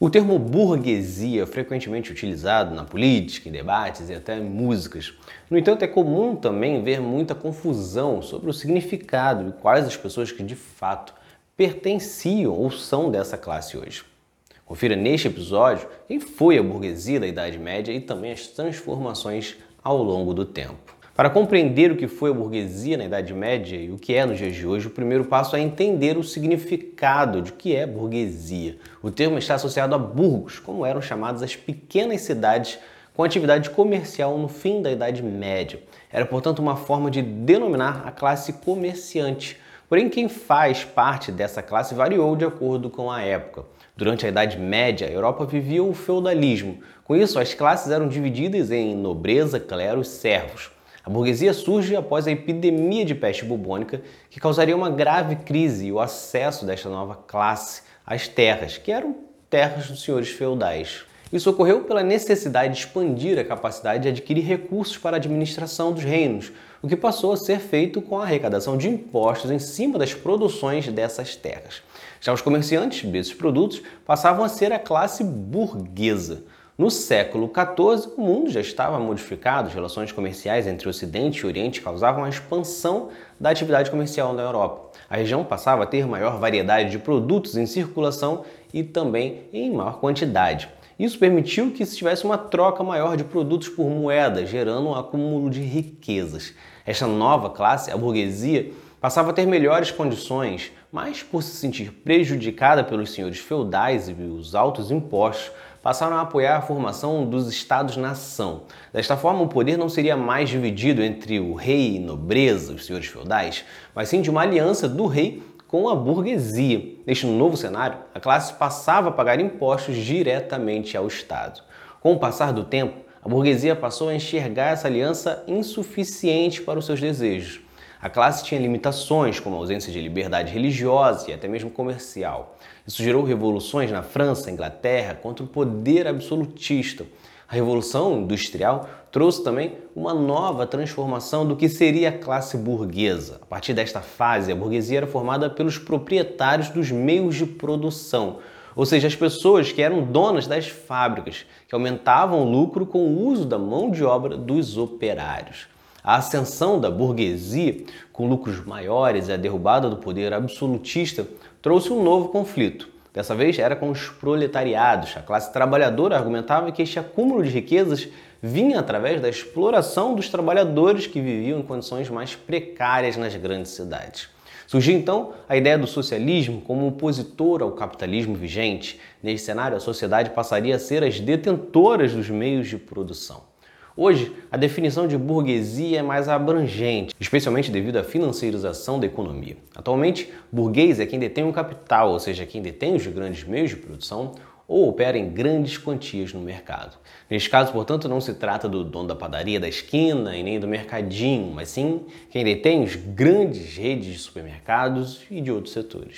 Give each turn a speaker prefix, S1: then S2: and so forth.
S1: O termo burguesia é frequentemente utilizado na política, em debates e até em músicas. No entanto, é comum também ver muita confusão sobre o significado e quais as pessoas que de fato pertenciam ou são dessa classe hoje. Confira neste episódio quem foi a burguesia da Idade Média e também as transformações ao longo do tempo. Para compreender o que foi a burguesia na Idade Média e o que é nos dias de hoje, o primeiro passo é entender o significado de que é burguesia. O termo está associado a burgos, como eram chamadas as pequenas cidades com atividade comercial no fim da Idade Média. Era, portanto, uma forma de denominar a classe comerciante. Porém, quem faz parte dessa classe variou de acordo com a época. Durante a Idade Média, a Europa vivia o feudalismo. Com isso, as classes eram divididas em nobreza, clero e servos. A burguesia surge após a epidemia de peste bubônica, que causaria uma grave crise e o acesso desta nova classe às terras, que eram terras dos senhores feudais. Isso ocorreu pela necessidade de expandir a capacidade de adquirir recursos para a administração dos reinos, o que passou a ser feito com a arrecadação de impostos em cima das produções dessas terras. Já os comerciantes desses produtos passavam a ser a classe burguesa. No século XIV, o mundo já estava modificado, as relações comerciais entre Ocidente e Oriente causavam a expansão da atividade comercial na Europa. A região passava a ter maior variedade de produtos em circulação e também em maior quantidade. Isso permitiu que se tivesse uma troca maior de produtos por moeda, gerando um acúmulo de riquezas. Esta nova classe, a burguesia, passava a ter melhores condições, mas por se sentir prejudicada pelos senhores feudais e os altos impostos, passaram a apoiar a formação dos estados-nação. Desta forma, o poder não seria mais dividido entre o rei e nobreza, os senhores feudais, mas sim de uma aliança do rei com a burguesia. Neste novo cenário, a classe passava a pagar impostos diretamente ao Estado. Com o passar do tempo, a burguesia passou a enxergar essa aliança insuficiente para os seus desejos. A classe tinha limitações, como a ausência de liberdade religiosa e até mesmo comercial. Isso gerou revoluções na França, Inglaterra, contra o poder absolutista. A Revolução Industrial trouxe também uma nova transformação do que seria a classe burguesa. A partir desta fase, a burguesia era formada pelos proprietários dos meios de produção, ou seja, as pessoas que eram donas das fábricas, que aumentavam o lucro com o uso da mão de obra dos operários. A ascensão da burguesia, com lucros maiores e a derrubada do poder absolutista, trouxe um novo conflito. Dessa vez era com os proletariados. A classe trabalhadora argumentava que este acúmulo de riquezas vinha através da exploração dos trabalhadores que viviam em condições mais precárias nas grandes cidades. Surgiu então a ideia do socialismo como opositor ao capitalismo vigente. Nesse cenário, a sociedade passaria a ser as detentoras dos meios de produção. Hoje, a definição de burguesia é mais abrangente, especialmente devido à financiarização da economia. Atualmente, burguês é quem detém o capital, ou seja, quem detém os grandes meios de produção ou opera em grandes quantias no mercado. Neste caso, portanto, não se trata do dono da padaria da esquina e nem do mercadinho, mas sim quem detém os grandes redes de supermercados e de outros setores.